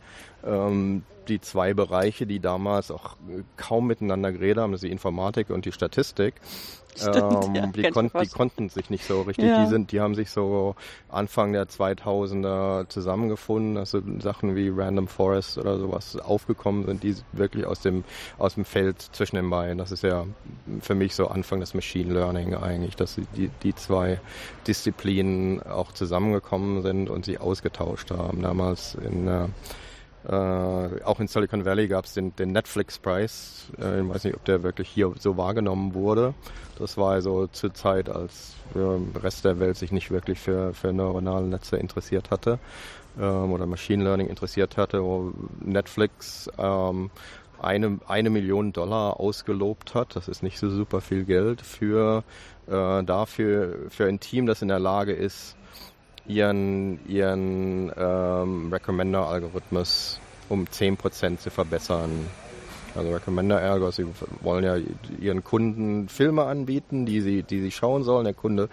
Ähm, die zwei Bereiche, die damals auch kaum miteinander geredet haben, das ist die Informatik und die Statistik. Stimmt, ähm, ja, die, kon die, konnten sich nicht so richtig. Ja. Die sind, die haben sich so Anfang der 2000er zusammengefunden. Also Sachen wie Random Forest oder sowas aufgekommen sind, die wirklich aus dem aus dem Feld zwischen den beiden. Das ist ja für mich so Anfang des Machine Learning eigentlich, dass die die zwei Disziplinen auch zusammengekommen sind und sie ausgetauscht haben. Damals in äh, äh, auch in Silicon Valley gab es den, den Netflix-Preis. Äh, ich weiß nicht, ob der wirklich hier so wahrgenommen wurde. Das war also zur Zeit, als der Rest der Welt sich nicht wirklich für, für neuronale Netze interessiert hatte ähm, oder Machine Learning interessiert hatte, wo Netflix ähm, eine, eine Million Dollar ausgelobt hat. Das ist nicht so super viel Geld für äh, dafür für ein Team, das in der Lage ist, ihren, ihren ähm, Recommender-Algorithmus um 10% zu verbessern Also Recommender Ergo, sie wollen ja ihren Kunden Filme anbieten, die sie, die sie schauen sollen. Der Kunde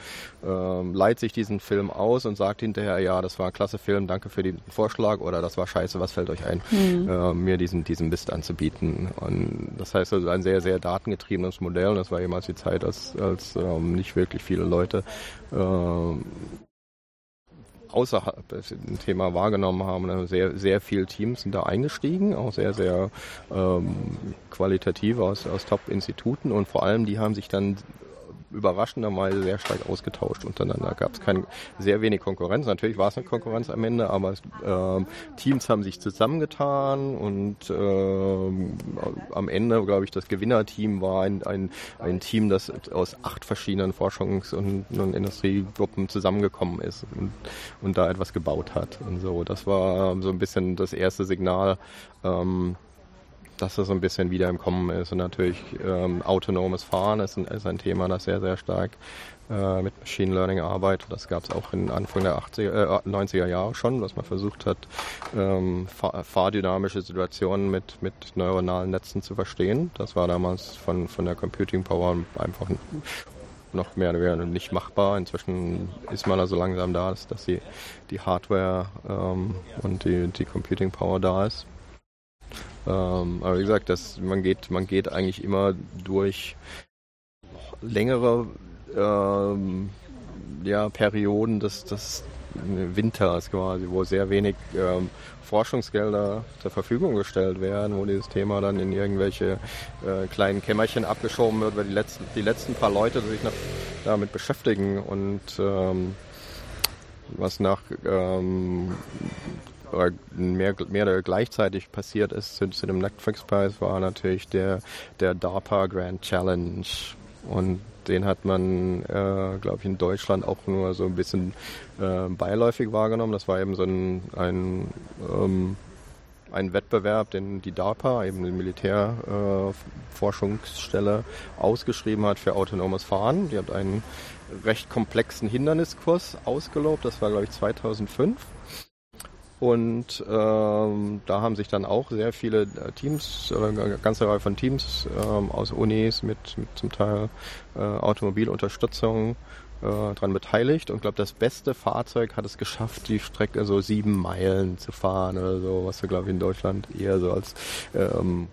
ähm, leiht sich diesen Film aus und sagt hinterher, ja, das war ein klasse Film, danke für den Vorschlag oder das war scheiße, was fällt euch ein, mhm. äh, mir diesen, diesen Mist anzubieten. Und das heißt also ein sehr, sehr datengetriebenes Modell. Das war jemals die Zeit, als, als ähm, nicht wirklich viele Leute äh, außerhalb ein Thema wahrgenommen haben. Sehr, sehr viele Teams sind da eingestiegen, auch sehr, sehr ähm, qualitativ aus, aus Top-Instituten und vor allem die haben sich dann überraschenderweise sehr stark ausgetauscht untereinander. Gab es sehr wenig Konkurrenz. Natürlich war es eine Konkurrenz am Ende, aber äh, Teams haben sich zusammengetan und äh, am Ende, glaube ich, das Gewinnerteam war ein, ein, ein Team, das aus acht verschiedenen Forschungs- und, und Industriegruppen zusammengekommen ist und, und da etwas gebaut hat. Und so, das war so ein bisschen das erste Signal. Ähm, dass das so ein bisschen wieder im Kommen ist. Und natürlich ähm, autonomes Fahren ist ein, ist ein Thema, das sehr, sehr stark äh, mit Machine Learning arbeitet. Das gab es auch in Anfang der 80er, äh, 90er Jahre schon, dass man versucht hat, ähm, fahr fahrdynamische Situationen mit, mit neuronalen Netzen zu verstehen. Das war damals von, von der Computing Power einfach noch mehr oder weniger nicht machbar. Inzwischen ist man also langsam da, dass, dass die, die Hardware ähm, und die, die Computing Power da ist. Ähm, aber wie gesagt, das, man, geht, man geht eigentlich immer durch längere ähm, ja, Perioden des, des Winters quasi, wo sehr wenig ähm, Forschungsgelder zur Verfügung gestellt werden, wo dieses Thema dann in irgendwelche äh, kleinen Kämmerchen abgeschoben wird, weil die letzten, die letzten paar Leute sich noch damit beschäftigen und ähm, was nach ähm, oder mehr, mehr oder gleichzeitig passiert ist zu, zu dem Netflix-Preis, war natürlich der, der DARPA Grand Challenge. Und den hat man, äh, glaube ich, in Deutschland auch nur so ein bisschen äh, beiläufig wahrgenommen. Das war eben so ein, ein, ähm, ein Wettbewerb, den die DARPA, eben die Militärforschungsstelle, äh, ausgeschrieben hat für autonomes Fahren. Die hat einen recht komplexen Hinderniskurs ausgelobt. Das war, glaube ich, 2005. Und ähm, da haben sich dann auch sehr viele äh, Teams, oder eine ganze Reihe von Teams ähm, aus Unis mit, mit zum Teil äh, Automobilunterstützung äh, dran beteiligt. Und ich glaube, das beste Fahrzeug hat es geschafft, die Strecke so sieben Meilen zu fahren oder so, was wir, glaube ich, in Deutschland eher so als ähm,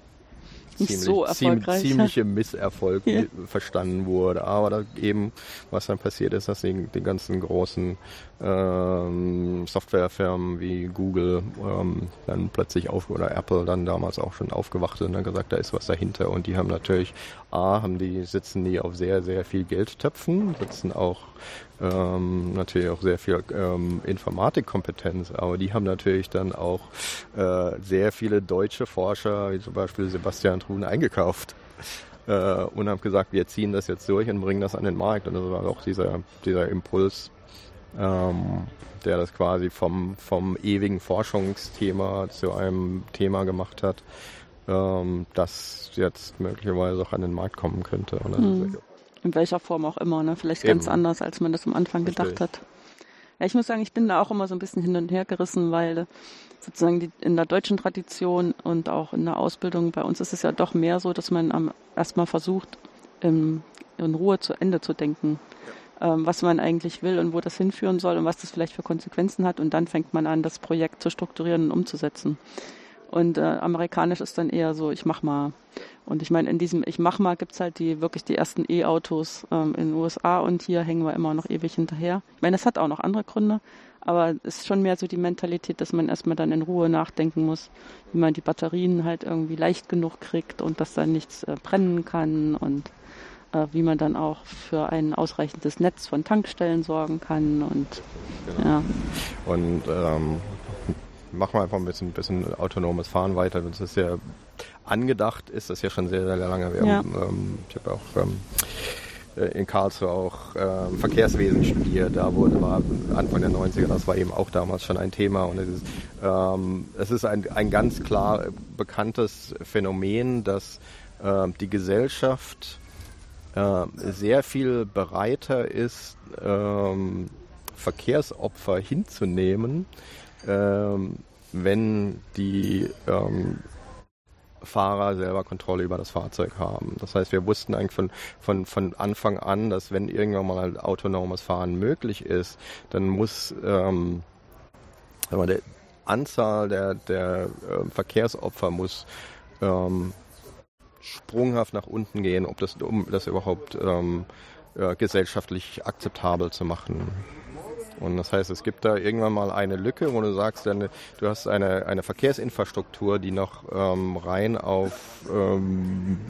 ziemlich, so erfolgreich. ziemliche Misserfolg ja. verstanden wurde. Aber da eben, was dann passiert ist, dass die, die ganzen großen ähm, Softwarefirmen wie Google ähm, dann plötzlich auf oder Apple dann damals auch schon aufgewacht und gesagt, da ist was dahinter. Und die haben natürlich, A, haben die, sitzen die auf sehr, sehr viel Geldtöpfen, sitzen auch ähm, natürlich auch sehr viel ähm, Informatikkompetenz, aber die haben natürlich dann auch äh, sehr viele deutsche Forscher, wie zum Beispiel Sebastian Truhn, eingekauft äh, und haben gesagt, wir ziehen das jetzt durch und bringen das an den Markt. Und das war auch dieser, dieser Impuls, ähm, der das quasi vom, vom ewigen Forschungsthema zu einem Thema gemacht hat, ähm, das jetzt möglicherweise auch an den Markt kommen könnte. Mhm. In welcher Form auch immer, ne? Vielleicht Eben. ganz anders, als man das am Anfang gedacht hat. Ja, ich muss sagen, ich bin da auch immer so ein bisschen hin und her gerissen, weil sozusagen die, in der deutschen Tradition und auch in der Ausbildung bei uns ist es ja doch mehr so, dass man am, erstmal versucht, in, in Ruhe zu Ende zu denken. Ja. Ähm, was man eigentlich will und wo das hinführen soll und was das vielleicht für Konsequenzen hat. Und dann fängt man an, das Projekt zu strukturieren und umzusetzen. Und äh, amerikanisch ist dann eher so, ich mach mal. Und ich meine, in diesem Ich mach mal gibt's halt die wirklich die ersten E-Autos ähm, in den USA und hier hängen wir immer noch ewig hinterher. Ich meine, das hat auch noch andere Gründe, aber es ist schon mehr so die Mentalität, dass man erstmal dann in Ruhe nachdenken muss, wie man die Batterien halt irgendwie leicht genug kriegt und dass dann nichts äh, brennen kann und wie man dann auch für ein ausreichendes Netz von Tankstellen sorgen kann und genau. ja. Und ähm, machen wir einfach ein bisschen, bisschen autonomes Fahren weiter. Das ist ja angedacht, ist das ja schon sehr, sehr lange. Wir ja. haben, ähm, ich habe auch ähm, äh, in Karlsruhe auch ähm, Verkehrswesen studiert. Da wurde, war Anfang der 90er, das war eben auch damals schon ein Thema. Und es ist, ähm, es ist ein, ein ganz klar bekanntes Phänomen, dass äh, die Gesellschaft äh, sehr viel bereiter ist, ähm, Verkehrsopfer hinzunehmen, ähm, wenn die ähm, Fahrer selber Kontrolle über das Fahrzeug haben. Das heißt, wir wussten eigentlich von, von, von Anfang an, dass wenn irgendwann mal autonomes Fahren möglich ist, dann muss ähm, die Anzahl der, der äh, Verkehrsopfer muss ähm, sprunghaft nach unten gehen, ob das, um das überhaupt ähm, äh, gesellschaftlich akzeptabel zu machen. Und das heißt, es gibt da irgendwann mal eine Lücke, wo du sagst, du hast eine, eine Verkehrsinfrastruktur, die noch ähm, rein auf ähm,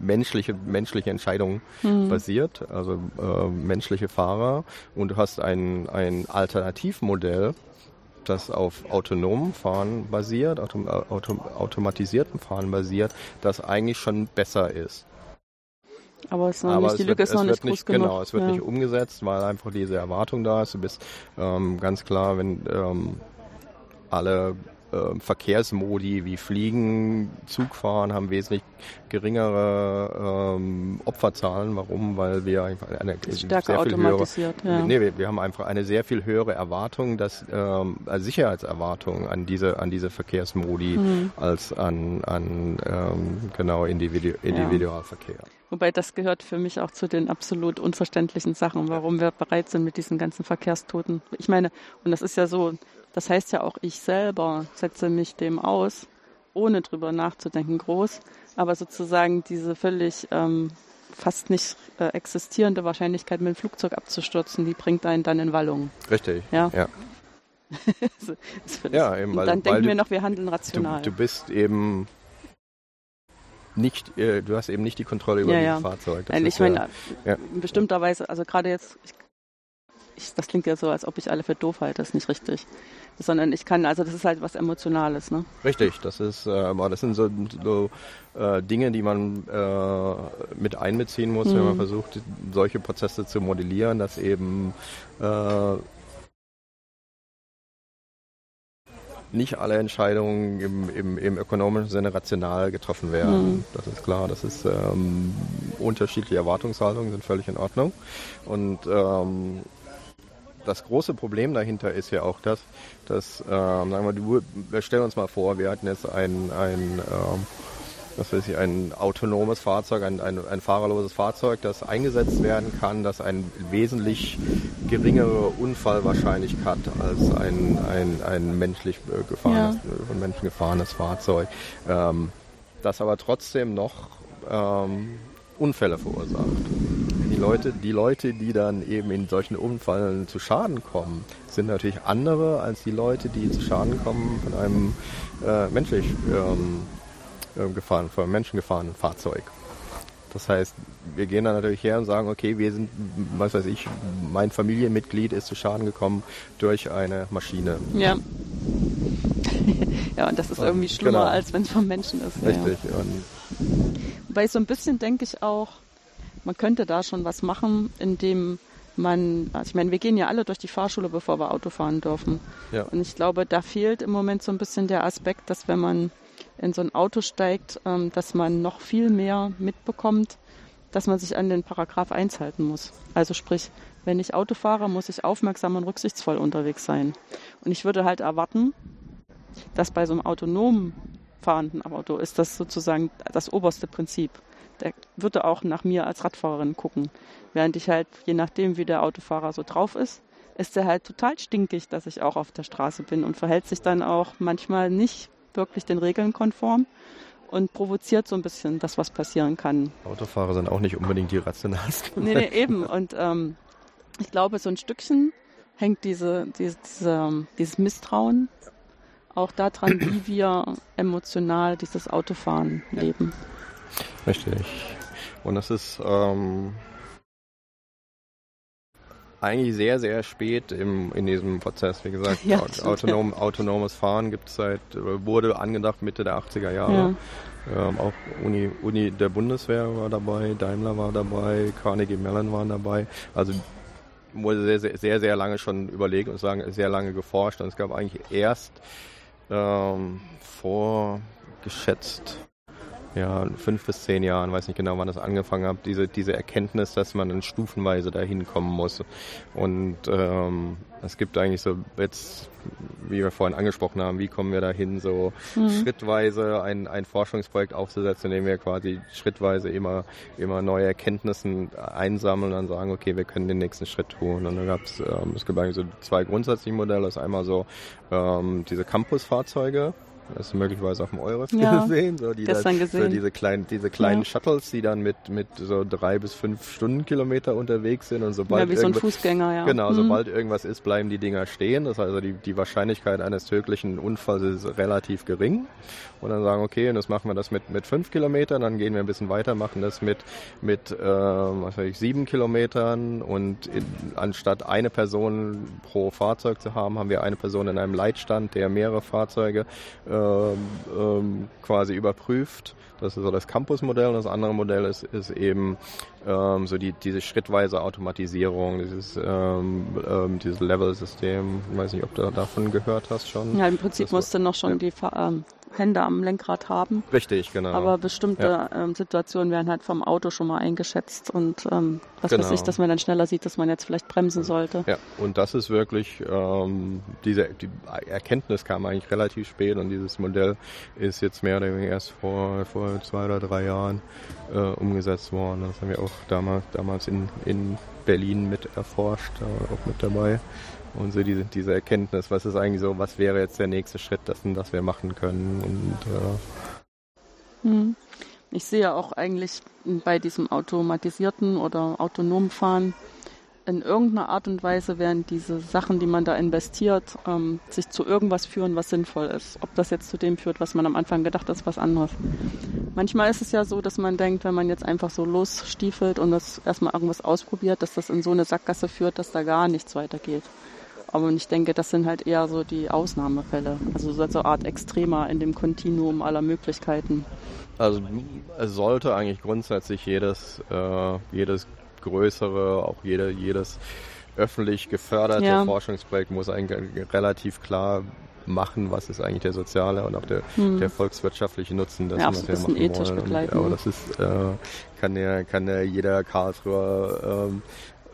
menschliche, menschliche Entscheidungen mhm. basiert, also äh, menschliche Fahrer. Und du hast ein, ein Alternativmodell, das auf autonomem Fahren basiert, autom autom automatisiertem Fahren basiert, das eigentlich schon besser ist. Aber, es Aber nicht, die Lücke wird, ist noch nicht groß nicht, genug. Genau, es wird ja. nicht umgesetzt, weil einfach diese Erwartung da ist. Du bist ähm, ganz klar, wenn ähm, alle äh, Verkehrsmodi wie Fliegen, Zugfahren haben wesentlich geringere ähm, Opferzahlen. Warum? Weil wir einfach eine Stärker sehr viel höhere, ja. nee, wir, wir, haben einfach eine sehr viel höhere Erwartung, dass ähm, Sicherheitserwartung an diese an diese Verkehrsmodi mhm. als an an ähm, genau Individu Individualverkehr. Ja. Wobei das gehört für mich auch zu den absolut unverständlichen Sachen, warum wir bereit sind mit diesen ganzen Verkehrstoten. Ich meine, und das ist ja so, das heißt ja auch, ich selber setze mich dem aus, ohne drüber nachzudenken, groß. Aber sozusagen diese völlig ähm, fast nicht äh, existierende Wahrscheinlichkeit, mit dem Flugzeug abzustürzen, die bringt einen dann in Wallung. Richtig. Ja. ja. ja eben, weil, dann denken wir noch, wir handeln rational. Du, du bist eben nicht, äh, du hast eben nicht die Kontrolle über ja, das ja. Fahrzeug. Das Nein, ich meine, ja, in bestimmter Weise, also gerade jetzt, ich, ich, das klingt ja so, als ob ich alle für doof halte, das ist nicht richtig. Sondern ich kann, also das ist halt was Emotionales, ne? Richtig, das ist, äh, das sind so, so äh, Dinge, die man äh, mit einbeziehen muss, mhm. wenn man mhm. versucht, solche Prozesse zu modellieren, dass eben äh, nicht alle Entscheidungen im, im, im ökonomischen Sinne rational getroffen werden. Mhm. Das ist klar. Das ist ähm, unterschiedliche Erwartungshaltungen sind völlig in Ordnung. Und ähm, das große Problem dahinter ist ja auch das, dass, ähm, sagen wir, stellen uns mal vor, wir hatten jetzt ein, ein ähm, was weiß ich, ein autonomes Fahrzeug, ein, ein, ein fahrerloses Fahrzeug, das eingesetzt werden kann, das eine wesentlich geringere Unfallwahrscheinlichkeit hat als ein, ein, ein menschlich äh, gefahrenes, ja. von Menschen gefahrenes Fahrzeug, ähm, das aber trotzdem noch ähm, Unfälle verursacht. Die Leute, die Leute, die dann eben in solchen Unfällen zu Schaden kommen, sind natürlich andere als die Leute, die zu Schaden kommen von einem äh, menschlich ähm, äh, gefahren, von Menschen gefahrenen Fahrzeug. Das heißt, wir gehen dann natürlich her und sagen, okay, wir sind, was weiß ich, mein Familienmitglied ist zu Schaden gekommen durch eine Maschine. Ja. ja, und das ist irgendwie schlimmer, genau. als wenn es vom Menschen ist. Richtig. Ja. Wobei so ein bisschen denke ich auch, man könnte da schon was machen, indem man, also ich meine, wir gehen ja alle durch die Fahrschule, bevor wir Auto fahren dürfen. Ja. Und ich glaube, da fehlt im Moment so ein bisschen der Aspekt, dass wenn man in so ein Auto steigt, ähm, dass man noch viel mehr mitbekommt, dass man sich an den Paragraph 1 halten muss. Also sprich, wenn ich Auto fahre, muss ich aufmerksam und rücksichtsvoll unterwegs sein. Und ich würde halt erwarten, dass bei so einem autonomen fahrenden Auto ist das sozusagen das oberste Prinzip. Der würde auch nach mir als Radfahrerin gucken. Während ich halt, je nachdem, wie der Autofahrer so drauf ist, ist er halt total stinkig, dass ich auch auf der Straße bin und verhält sich dann auch manchmal nicht wirklich den Regeln konform und provoziert so ein bisschen das, was passieren kann. Autofahrer sind auch nicht unbedingt die rationalsten. Nee, nee eben. Und ähm, ich glaube, so ein Stückchen hängt diese, diese, diese, dieses Misstrauen auch daran, wie wir emotional dieses Autofahren leben. Richtig. Und das ist ähm, eigentlich sehr, sehr spät im, in diesem Prozess. Wie gesagt, ja, autonom, autonomes Fahren gibt es seit, wurde angedacht Mitte der 80er Jahre. Ja. Ähm, auch Uni, Uni der Bundeswehr war dabei, Daimler war dabei, Carnegie Mellon waren dabei. Also wurde sehr, sehr, sehr, sehr lange schon überlegt und sagen, sehr lange geforscht. Und es gab eigentlich erst ähm, vor geschätzt ja, fünf bis zehn Jahren, weiß nicht genau, wann das angefangen hat, diese, diese Erkenntnis, dass man dann stufenweise dahin kommen muss. Und ähm, es gibt eigentlich so jetzt, wie wir vorhin angesprochen haben, wie kommen wir dahin, so mhm. schrittweise ein, ein Forschungsprojekt aufzusetzen, in dem wir quasi schrittweise immer, immer neue Erkenntnisse einsammeln und dann sagen, okay, wir können den nächsten Schritt tun. Und dann gab es, ähm, es gibt eigentlich so zwei grundsätzliche Modelle. Das ist einmal so ähm, diese Campus-Fahrzeuge, das ist möglicherweise auf dem Euref ja, gesehen. So, die gestern da, gesehen. So diese kleinen, diese kleinen Ja. Shuttles, die dann mit, mit so drei bis fünf Stundenkilometer unterwegs sind und sobald Ja, wie so ein Fußgänger, ja. Genau, Mhm. sobald irgendwas ist, bleiben die Dinger stehen. Das heißt, also die, die Wahrscheinlichkeit eines tödlichen Unfalls ist relativ gering. Und dann sagen, okay, und das machen wir das mit, mit fünf Kilometern, dann gehen wir ein bisschen weiter, machen das mit, mit ähm, was weiß ich, sieben Kilometern und in, anstatt eine Person pro Fahrzeug zu haben, haben wir eine Person in einem Leitstand, der mehrere Fahrzeuge ähm, ähm, quasi überprüft. Das ist so das Campus-Modell. Und das andere Modell ist, ist eben ähm, so die, diese schrittweise Automatisierung, dieses, ähm, ähm, dieses Level-System. Ich weiß nicht, ob du davon gehört hast schon. Ja, im Prinzip Das war- musst du noch schon ja. die ähm, Hände am Lenkrad haben. Richtig, genau. Aber bestimmte ähm, Situationen werden halt vom Auto schon mal eingeschätzt und ähm, was weiß Genau. ich, dass man dann schneller sieht, dass man jetzt vielleicht bremsen sollte. Ja, und das ist wirklich, ähm, diese die Erkenntnis kam eigentlich relativ spät und dieses Modell ist jetzt mehr oder weniger erst vor, vor zwei oder drei Jahren äh, umgesetzt worden. Das haben wir auch damals, damals in, in Berlin mit erforscht, äh, auch mit dabei. Und so diese, diese Erkenntnis, was ist eigentlich so, was wäre jetzt der nächste Schritt dessen, dass wir machen können. Und äh, Hm. Ich sehe auch eigentlich bei diesem automatisierten oder autonomen Fahren in irgendeiner Art und Weise werden diese Sachen, die man da investiert, ähm, sich zu irgendwas führen, was sinnvoll ist. Ob das jetzt zu dem führt, was man am Anfang gedacht hat, ist was anderes. Manchmal ist es ja so, dass man denkt, wenn man jetzt einfach so losstiefelt und das erstmal irgendwas ausprobiert, dass das in so eine Sackgasse führt, dass da gar nichts weitergeht. Aber ich denke, das sind halt eher so die Ausnahmefälle. Also so eine Art Extremer in dem Kontinuum aller Möglichkeiten. Also es sollte eigentlich grundsätzlich jedes, äh, jedes größere, auch jede, jedes öffentlich geförderte Ja. Forschungsprojekt muss eigentlich relativ klar machen, was ist eigentlich der soziale und auch der, Hm. der volkswirtschaftliche Nutzen dessen, Ja, wir machen ethisch wollen. Und, aber das ist, äh, kann ja, kann ja jeder Karlsruher ähm,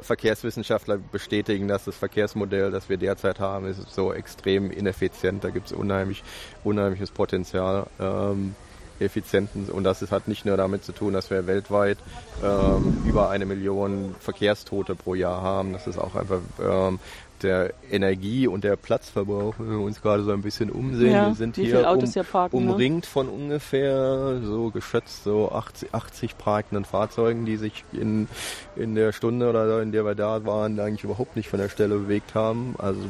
Verkehrswissenschaftler bestätigen, dass das Verkehrsmodell, das wir derzeit haben, ist so extrem ineffizient. Da gibt es unheimlich, unheimliches Potenzial. Ähm, effizienten und das hat nicht nur damit zu tun, dass wir weltweit ähm, über eine Million Verkehrstote pro Jahr haben. Das ist auch einfach ähm, der Energie- und der Platzverbrauch, wenn wir uns gerade so ein bisschen umsehen. Ja, wir sind hier um, hier parken, ne? umringt von ungefähr so geschätzt so 80, 80 parkenden Fahrzeugen, die sich in, in der Stunde oder in der wir da waren, eigentlich überhaupt nicht von der Stelle bewegt haben. Also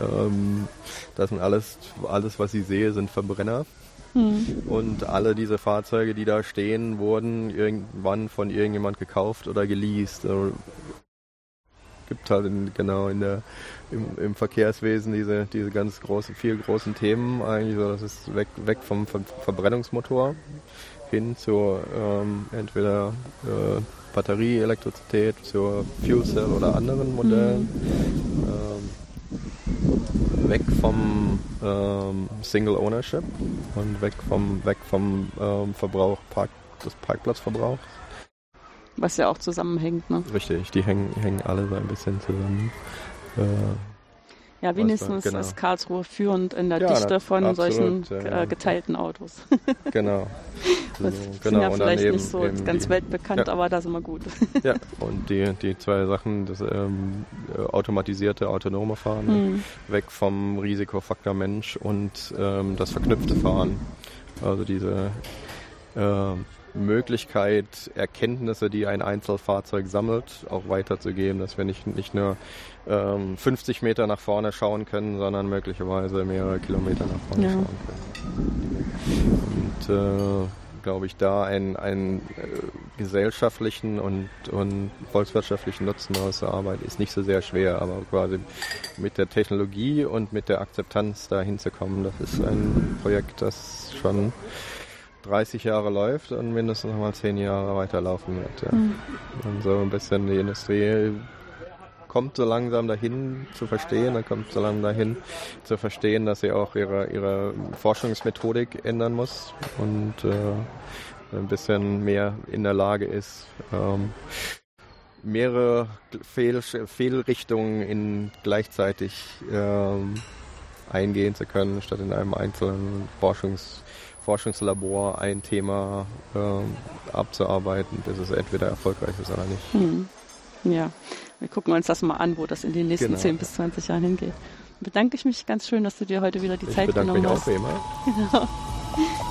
ähm, das sind alles, alles, was ich sehe, sind Verbrenner. Hm. Und alle diese Fahrzeuge, die da stehen, wurden irgendwann von irgendjemand gekauft oder geleast. Also, gibt halt in, genau in der im, im Verkehrswesen diese diese ganz großen vier großen Themen eigentlich. So das ist weg weg vom Ver Verbrennungsmotor hin zur ähm, entweder äh, Batterie Elektrizität zur Fuel Cell oder anderen Modellen. Ähm, weg vom ähm, Single Ownership und weg vom weg vom ähm, Verbrauch Park des Parkplatzverbrauchs Was ja auch zusammenhängt, ne? Richtig, die hängen, hängen alle so ein bisschen zusammen. Äh, Ja, wenigstens genau. ist Karlsruhe führend in der Ja, Dichte von absolut, solchen ja. äh, geteilten Autos. genau. Das So, sind genau, ja vielleicht nicht so ganz die- weltbekannt, Ja. aber da sind wir gut. Ja, und die, die zwei Sachen, das ähm, äh, automatisierte, autonome Fahren, Hm. weg vom Risikofaktor Mensch und ähm, das verknüpfte Fahren. Also diese ähm, Möglichkeit, Erkenntnisse, die ein Einzelfahrzeug sammelt, auch weiterzugeben, dass wir nicht, nicht nur ähm, 50 Meter nach vorne schauen können, sondern möglicherweise mehrere Kilometer nach vorne Ja. schauen können. Und äh, glaube ich, da einen, einen äh, gesellschaftlichen und, und volkswirtschaftlichen Nutzen aus der Arbeit ist nicht so sehr schwer, aber quasi mit der Technologie und mit der Akzeptanz da hinzukommen, das ist ein Projekt, das schon 30 Jahre läuft und mindestens noch mal 10 Jahre weiterlaufen wird. Ja. Hm. Und so ein bisschen die Industrie kommt so langsam dahin zu verstehen, dann kommt so langsam dahin zu verstehen, dass sie auch ihre, ihre Forschungsmethodik ändern muss und äh, ein bisschen mehr in der Lage ist, ähm, mehrere Fehl Fehlrichtungen in gleichzeitig ähm, eingehen zu können, statt in einem einzelnen Forschungs Forschungslabor ein Thema ähm, abzuarbeiten, bis es entweder erfolgreich ist oder nicht. Hm. Ja, wir gucken uns das mal an, wo das in den nächsten genau. 10 bis 20 Jahren hingeht. Bedanke ich mich ganz schön, dass du dir heute wieder die ich Zeit genommen hast. Ich bedanke mich auch, immer. Genau.